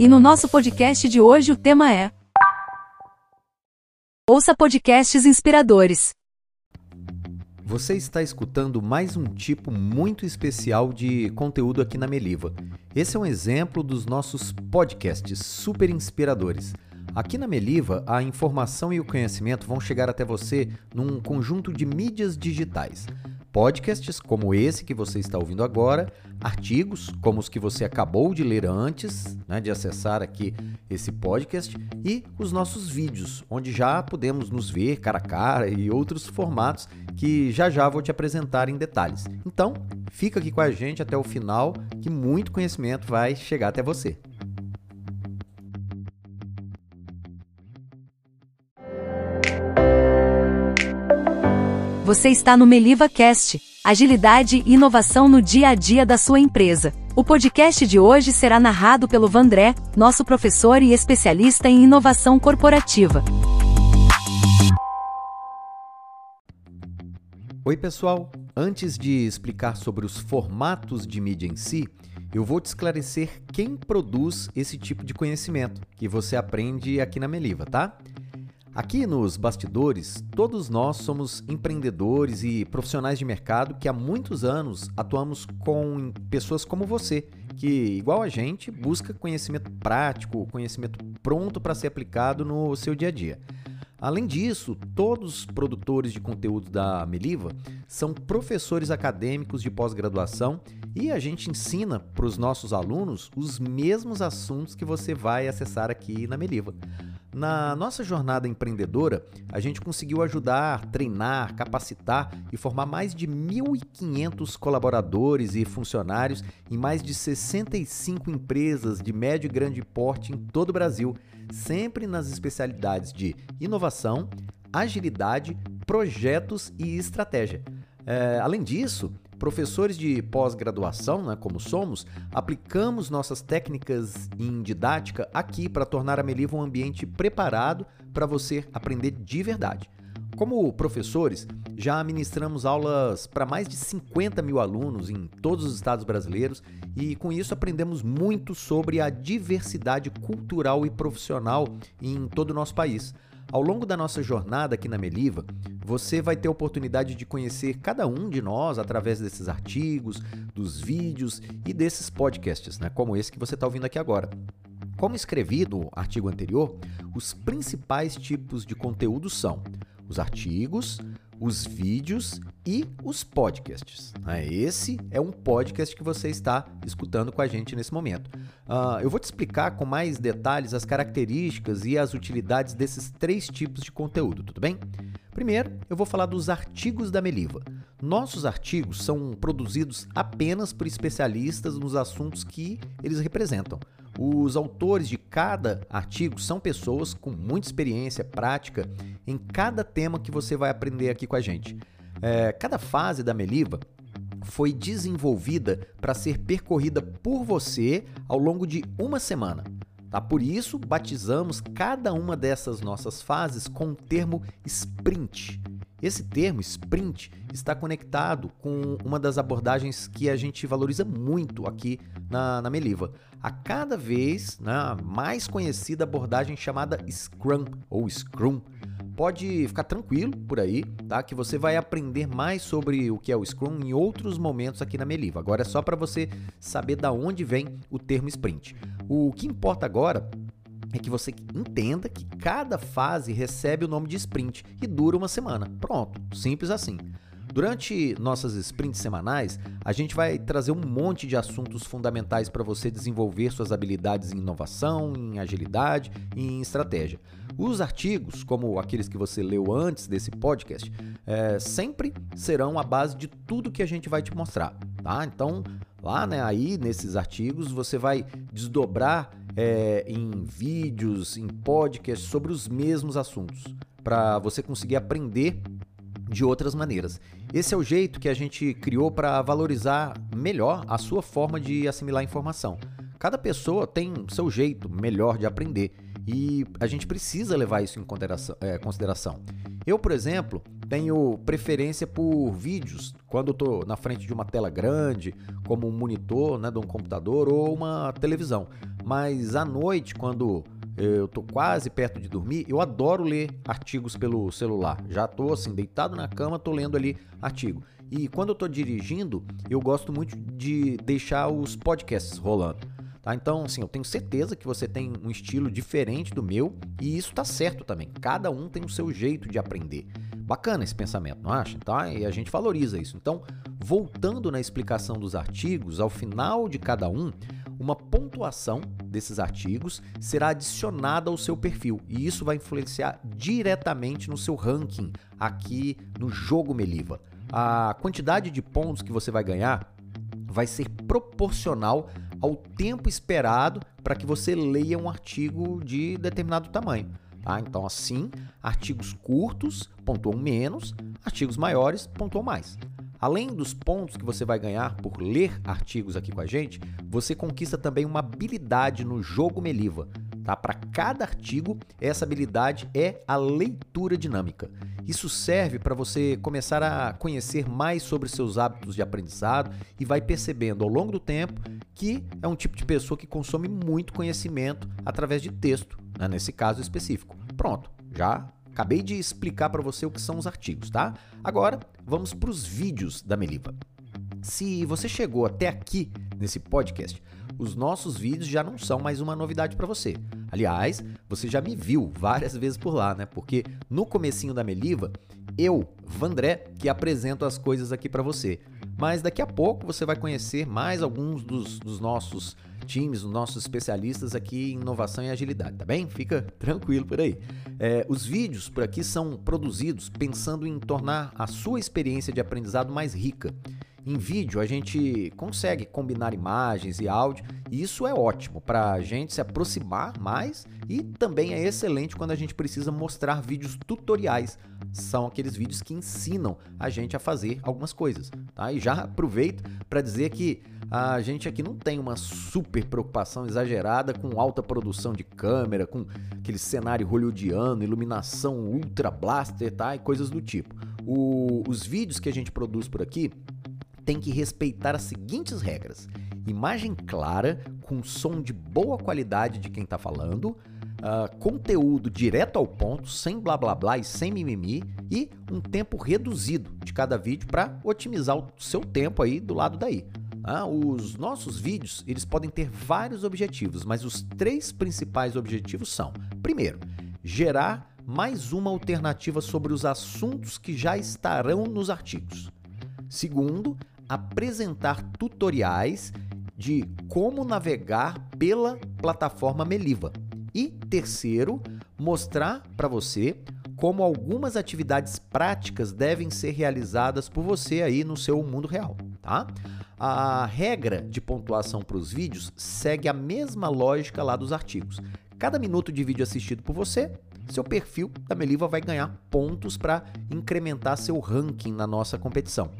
E no nosso podcast de hoje o tema é Ouça podcasts inspiradores. Você está escutando mais um tipo muito especial de conteúdo aqui na Meliva. Esse é um exemplo dos nossos podcasts super inspiradores. Aqui na Meliva, a informação e o conhecimento vão chegar até você num conjunto de mídias digitais podcasts como esse que você está ouvindo agora, artigos como os que você acabou de ler antes, né, de acessar aqui esse podcast, e os nossos vídeos, onde já podemos nos ver cara a cara e outros formatos que já já vou te apresentar em detalhes. Então, fica aqui com a gente até o final, que muito conhecimento vai chegar até você. Você está no Meliva Cast, agilidade e inovação no dia a dia da sua empresa. O podcast de hoje será narrado pelo Vandré, nosso professor e especialista em inovação corporativa. Oi, pessoal. Antes de explicar sobre os formatos de mídia em si, eu vou te esclarecer quem produz esse tipo de conhecimento que você aprende aqui na Meliva, tá? Aqui nos bastidores, todos nós somos empreendedores e profissionais de mercado que há muitos anos atuamos com pessoas como você, que, igual a gente, busca conhecimento prático, conhecimento pronto para ser aplicado no seu dia a dia. Além disso, todos os produtores de conteúdo da Meliva são professores acadêmicos de pós-graduação e a gente ensina para os nossos alunos os mesmos assuntos que você vai acessar aqui na Meliva. Na nossa jornada empreendedora, a gente conseguiu ajudar, treinar, capacitar e formar mais de 1.500 colaboradores e funcionários em mais de 65 empresas de médio e grande porte em todo o Brasil, sempre nas especialidades de inovação, agilidade, projetos e estratégia. É, além disso, Professores de pós-graduação, né, como somos, aplicamos nossas técnicas em didática aqui para tornar a Meliva um ambiente preparado para você aprender de verdade. Como professores, já ministramos aulas para mais de 50 mil alunos em todos os estados brasileiros e com isso aprendemos muito sobre a diversidade cultural e profissional em todo o nosso país. Ao longo da nossa jornada aqui na Meliva, você vai ter a oportunidade de conhecer cada um de nós através desses artigos, dos vídeos e desses podcasts, né, como esse que você está ouvindo aqui agora. Como escrevi no artigo anterior, os principais tipos de conteúdo são os artigos, os vídeos e os podcasts. Né? Esse é um podcast que você está escutando com a gente nesse momento. Uh, eu vou te explicar com mais detalhes as características e as utilidades desses três tipos de conteúdo, tudo bem? Primeiro, eu vou falar dos artigos da Meliva. Nossos artigos são produzidos apenas por especialistas nos assuntos que eles representam. Os autores de cada artigo são pessoas com muita experiência prática em cada tema que você vai aprender aqui com a gente. É, cada fase da Meliva foi desenvolvida para ser percorrida por você ao longo de uma semana. Tá? Por isso, batizamos cada uma dessas nossas fases com o termo sprint. Esse termo, sprint, está conectado com uma das abordagens que a gente valoriza muito aqui na, na Meliva. A cada vez né, mais conhecida abordagem chamada Scrum ou Scrum. Pode ficar tranquilo por aí, tá? Que você vai aprender mais sobre o que é o Scrum em outros momentos aqui na Meliva. Agora é só para você saber da onde vem o termo sprint. O que importa agora é que você entenda que cada fase recebe o nome de sprint e dura uma semana. Pronto, simples assim. Durante nossas sprints semanais, a gente vai trazer um monte de assuntos fundamentais para você desenvolver suas habilidades em inovação, em agilidade e em estratégia. Os artigos, como aqueles que você leu antes desse podcast, é, sempre serão a base de tudo que a gente vai te mostrar, tá? Então, lá, né, aí nesses artigos você vai desdobrar é, em vídeos, em podcasts sobre os mesmos assuntos, para você conseguir aprender de outras maneiras. Esse é o jeito que a gente criou para valorizar melhor a sua forma de assimilar informação. Cada pessoa tem seu jeito melhor de aprender e a gente precisa levar isso em consideração. É, consideração. Eu, por exemplo, tenho preferência por vídeos quando estou na frente de uma tela grande, como um monitor né, de um computador ou uma televisão. Mas à noite, quando eu estou quase perto de dormir, eu adoro ler artigos pelo celular. Já estou assim, deitado na cama, estou lendo ali artigo. E quando eu estou dirigindo, eu gosto muito de deixar os podcasts rolando. Tá? Então, assim, eu tenho certeza que você tem um estilo diferente do meu e isso está certo também. Cada um tem o seu jeito de aprender. Bacana esse pensamento, não acha? Tá? E a gente valoriza isso. Então, voltando na explicação dos artigos, ao final de cada um, uma pontuação desses artigos será adicionada ao seu perfil e isso vai influenciar diretamente no seu ranking aqui no jogo Meliva. A quantidade de pontos que você vai ganhar vai ser proporcional ao tempo esperado para que você leia um artigo de determinado tamanho. Tá? Então, assim, artigos curtos pontuam menos, artigos maiores pontuam mais. Além dos pontos que você vai ganhar por ler artigos aqui com a gente, você conquista também uma habilidade no jogo Meliva. Tá? Para cada artigo, essa habilidade é a leitura dinâmica. Isso serve para você começar a conhecer mais sobre seus hábitos de aprendizado e vai percebendo ao longo do tempo que é um tipo de pessoa que consome muito conhecimento através de texto, né? nesse caso específico. Pronto, já Acabei de explicar para você o que são os artigos, tá? Agora, vamos para os vídeos da Meliva. Se você chegou até aqui nesse podcast, os nossos vídeos já não são mais uma novidade para você. Aliás, você já me viu várias vezes por lá, né? Porque no comecinho da Meliva, eu, Vandré, que apresento as coisas aqui para você. Mas daqui a pouco você vai conhecer mais alguns dos, dos nossos times, dos nossos especialistas aqui em inovação e agilidade, tá bem? Fica tranquilo por aí. É, os vídeos por aqui são produzidos pensando em tornar a sua experiência de aprendizado mais rica. Em vídeo, a gente consegue combinar imagens e áudio, e isso é ótimo para a gente se aproximar mais e também é excelente quando a gente precisa mostrar vídeos tutoriais. São aqueles vídeos que ensinam a gente a fazer algumas coisas. Tá? E já aproveito para dizer que a gente aqui não tem uma super preocupação exagerada com alta produção de câmera, com aquele cenário hollywoodiano, iluminação ultra blaster tá? e coisas do tipo. O, os vídeos que a gente produz por aqui tem que respeitar as seguintes regras: imagem clara, com som de boa qualidade de quem está falando, uh, conteúdo direto ao ponto, sem blá blá blá e sem mimimi, e um tempo reduzido de cada vídeo para otimizar o seu tempo aí do lado daí. Ah, os nossos vídeos eles podem ter vários objetivos, mas os três principais objetivos são: primeiro, gerar mais uma alternativa sobre os assuntos que já estarão nos artigos. Segundo, apresentar tutoriais de como navegar pela plataforma Meliva. E terceiro, mostrar para você como algumas atividades práticas devem ser realizadas por você aí no seu mundo real, tá? A regra de pontuação para os vídeos segue a mesma lógica lá dos artigos. Cada minuto de vídeo assistido por você, seu perfil da Meliva vai ganhar pontos para incrementar seu ranking na nossa competição.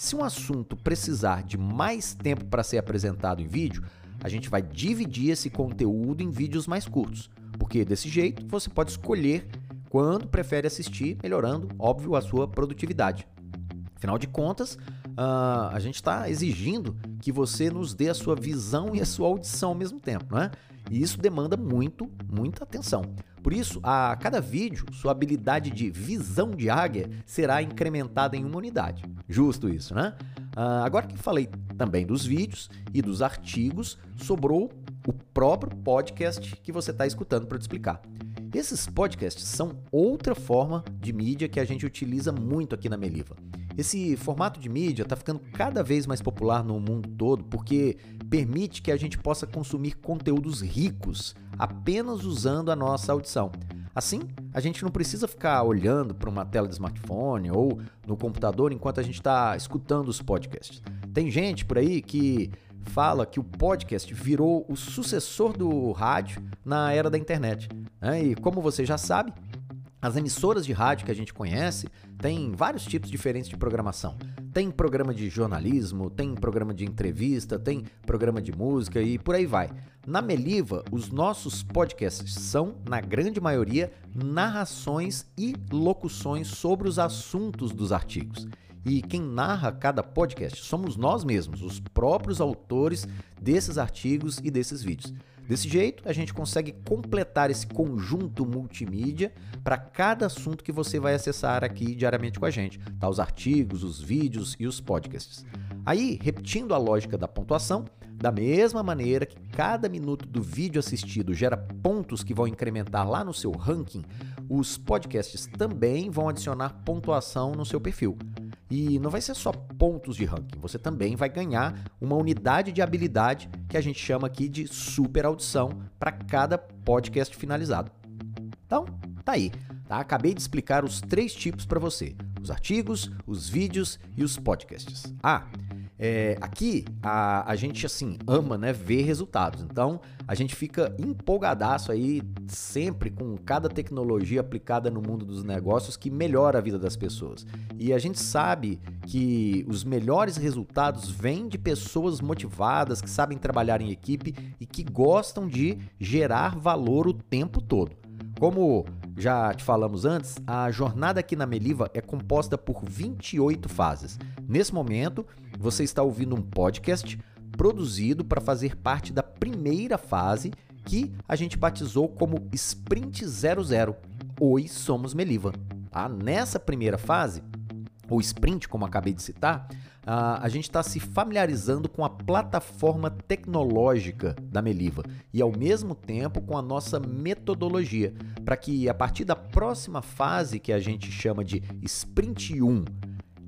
Se um assunto precisar de mais tempo para ser apresentado em vídeo, a gente vai dividir esse conteúdo em vídeos mais curtos, porque desse jeito você pode escolher quando prefere assistir, melhorando, óbvio, a sua produtividade. Afinal de contas, uh, a gente está exigindo que você nos dê a sua visão e a sua audição ao mesmo tempo, né? E isso demanda muito, muita atenção. Por isso, a cada vídeo, sua habilidade de visão de águia será incrementada em uma unidade. Justo isso, né? Uh, agora que falei também dos vídeos e dos artigos, sobrou o próprio podcast que você está escutando para te explicar. Esses podcasts são outra forma de mídia que a gente utiliza muito aqui na Meliva. Esse formato de mídia está ficando cada vez mais popular no mundo todo porque permite que a gente possa consumir conteúdos ricos apenas usando a nossa audição. Assim, a gente não precisa ficar olhando para uma tela de smartphone ou no computador enquanto a gente está escutando os podcasts. Tem gente por aí que fala que o podcast virou o sucessor do rádio na era da internet. Né? E como você já sabe, As emissoras de rádio que a gente conhece têm vários tipos diferentes de programação. Tem programa de jornalismo, tem programa de entrevista, tem programa de música e por aí vai. Na Meliva, os nossos podcasts são, na grande maioria, narrações e locuções sobre os assuntos dos artigos. E quem narra cada podcast somos nós mesmos, os próprios autores desses artigos e desses vídeos. Desse jeito, a gente consegue completar esse conjunto multimídia para cada assunto que você vai acessar aqui diariamente com a gente, tá? Os artigos, os vídeos e os podcasts. Aí, repetindo a lógica da pontuação, da mesma maneira que cada minuto do vídeo assistido gera pontos que vão incrementar lá no seu ranking, os podcasts também vão adicionar pontuação no seu perfil. E não vai ser só pontos de ranking, você também vai ganhar uma unidade de habilidade que a gente chama aqui de super audição para cada podcast finalizado. Então, tá aí. Tá? Acabei de explicar os três tipos para você: os artigos, os vídeos e os podcasts. Ah, é, aqui a, a gente assim ama né, ver resultados. Então a gente fica empolgadaço aí sempre com cada tecnologia aplicada no mundo dos negócios que melhora a vida das pessoas. E a gente sabe que os melhores resultados vêm de pessoas motivadas, que sabem trabalhar em equipe e que gostam de gerar valor o tempo todo. Como já te falamos antes, a jornada aqui na Meliva é composta por 28 fases. Nesse momento, você está ouvindo um podcast produzido para fazer parte da primeira fase que a gente batizou como Sprint 00. Oi, somos Meliva. Tá? Nessa primeira fase, ou sprint, como acabei de citar, a gente está se familiarizando com a plataforma tecnológica da Meliva e, ao mesmo tempo, com a nossa metodologia, para que a partir da próxima fase, que a gente chama de Sprint 1,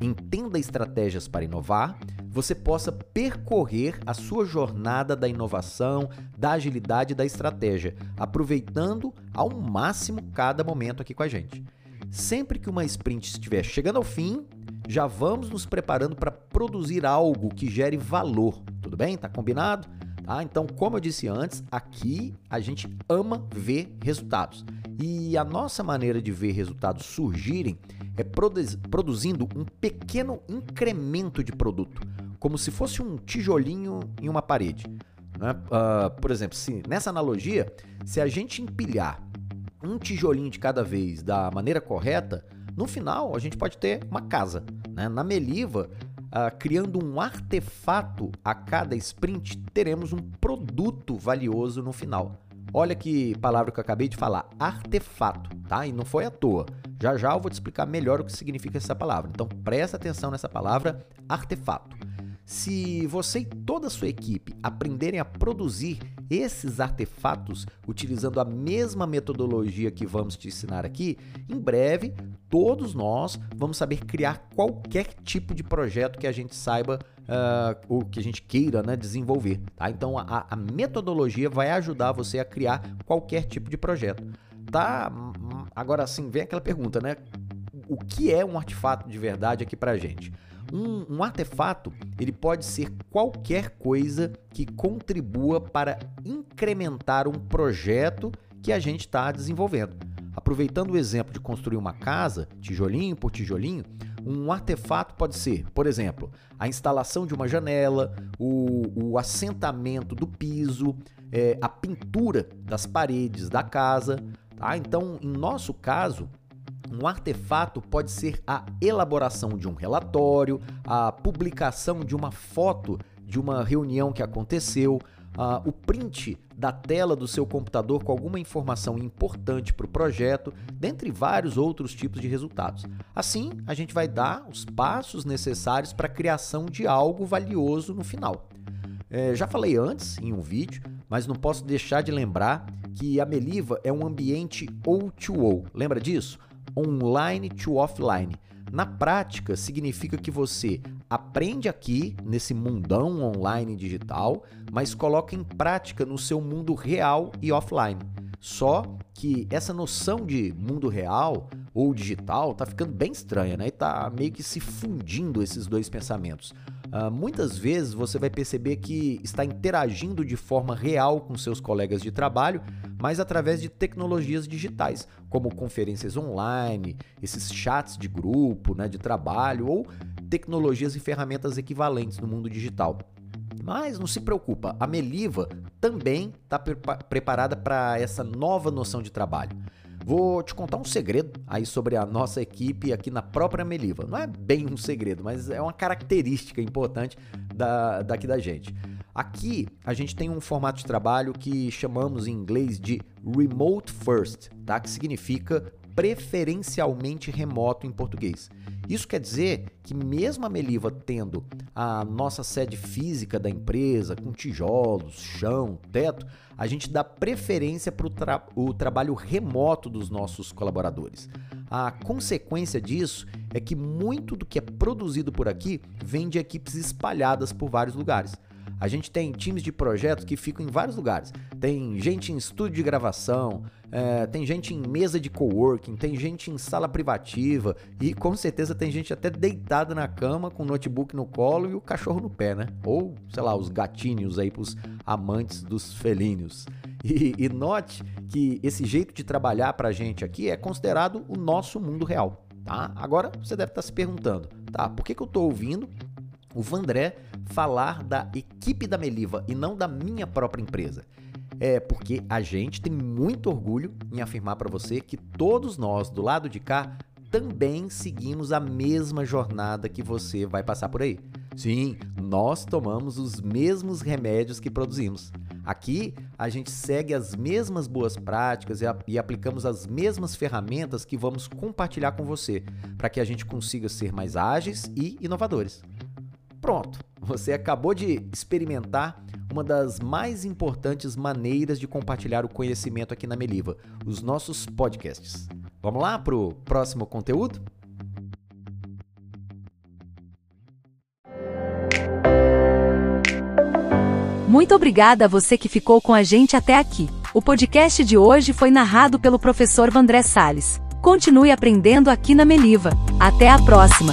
entenda estratégias para inovar, você possa percorrer a sua jornada da inovação, da agilidade e da estratégia, aproveitando ao máximo cada momento aqui com a gente. Sempre que uma sprint estiver chegando ao fim, já vamos nos preparando para produzir algo que gere valor. Tudo bem? Tá combinado? Tá? Então, como eu disse antes, aqui a gente ama ver resultados. E a nossa maneira de ver resultados surgirem é produzindo um pequeno incremento de produto, como se fosse um tijolinho em uma parede. Né? Uh, por exemplo, se, nessa analogia, se a gente empilhar um tijolinho de cada vez da maneira correta, no final a gente pode ter uma casa. Né? Na Meliva, uh, criando um artefato a cada sprint, teremos um produto valioso no final. Olha que palavra que eu acabei de falar, artefato, tá? E não foi à toa. Já já eu vou te explicar melhor o que significa essa palavra. Então presta atenção nessa palavra, artefato. Se você e toda a sua equipe aprenderem a produzir esses artefatos utilizando a mesma metodologia que vamos te ensinar aqui, em breve todos nós vamos saber criar qualquer tipo de projeto que a gente saiba uh, ou que a gente queira né, desenvolver. Tá? Então a, a metodologia vai ajudar você a criar qualquer tipo de projeto. Tá? Agora sim, vem aquela pergunta, né? O que é um artefato de verdade aqui pra gente? Um, um, artefato ele pode ser qualquer coisa que contribua para incrementar um projeto que a gente está desenvolvendo. Aproveitando o exemplo de construir uma casa, tijolinho por tijolinho, um artefato pode ser, por exemplo, a instalação de uma janela, o, o assentamento do piso, é, a pintura das paredes da casa. Tá? Então, em nosso caso, um artefato pode ser a elaboração de um relatório, a publicação de uma foto de uma reunião que aconteceu, uh, o print da tela do seu computador com alguma informação importante para o projeto, dentre vários outros tipos de resultados. Assim, a gente vai dar os passos necessários para a criação de algo valioso no final. É, já falei antes em um vídeo, mas não posso deixar de lembrar que a Meliva é um ambiente O2O. Lembra disso? online to offline. Na prática, significa que você aprende aqui nesse mundão online digital, mas coloca em prática no seu mundo real e offline. Só que essa noção de mundo real ou digital tá ficando bem estranha, né? E tá meio que se fundindo esses dois pensamentos. Uh, muitas vezes você vai perceber que está interagindo de forma real com seus colegas de trabalho, mas através de tecnologias digitais, como conferências online, esses chats de grupo, né, de trabalho ou tecnologias e ferramentas equivalentes no mundo digital. Mas não se preocupa, a Meliva também está pre preparada para essa nova noção de trabalho. Vou te contar um segredo aí sobre a nossa equipe aqui na própria Meliva. Não é bem um segredo, mas é uma característica importante da, daqui da gente. Aqui a gente tem um formato de trabalho que chamamos em inglês de remote first, tá? Que significa preferencialmente remoto em português. Isso quer dizer que, mesmo a Meliva tendo a nossa sede física da empresa, com tijolos, chão, teto, a gente dá preferência para o tra trabalho remoto dos nossos colaboradores. A consequência disso é que muito do que é produzido por aqui vem de equipes espalhadas por vários lugares. A gente tem times de projetos que ficam em vários lugares. Tem gente em estúdio de gravação, é, tem gente em mesa de coworking, tem gente em sala privativa e com certeza tem gente até deitada na cama com o notebook no colo e o cachorro no pé, né? Ou, sei lá, os gatinhos aí pros amantes dos felíneos. E, e note que esse jeito de trabalhar pra gente aqui é considerado o nosso mundo real, tá? Agora você deve estar se perguntando, tá, por que, que eu tô ouvindo o Vandré falar da equipe da Meliva e não da minha própria empresa. É porque a gente tem muito orgulho em afirmar para você que todos nós do lado de cá também seguimos a mesma jornada que você vai passar por aí. Sim, nós tomamos os mesmos remédios que produzimos. Aqui a gente segue as mesmas boas práticas e, a, e aplicamos as mesmas ferramentas que vamos compartilhar com você, para que a gente consiga ser mais ágeis e inovadores. Pronto, você acabou de experimentar uma das mais importantes maneiras de compartilhar o conhecimento aqui na Meliva, os nossos podcasts. Vamos lá para o próximo conteúdo? Muito obrigada a você que ficou com a gente até aqui. O podcast de hoje foi narrado pelo professor Vandré Sales. Continue aprendendo aqui na Meliva. Até a próxima!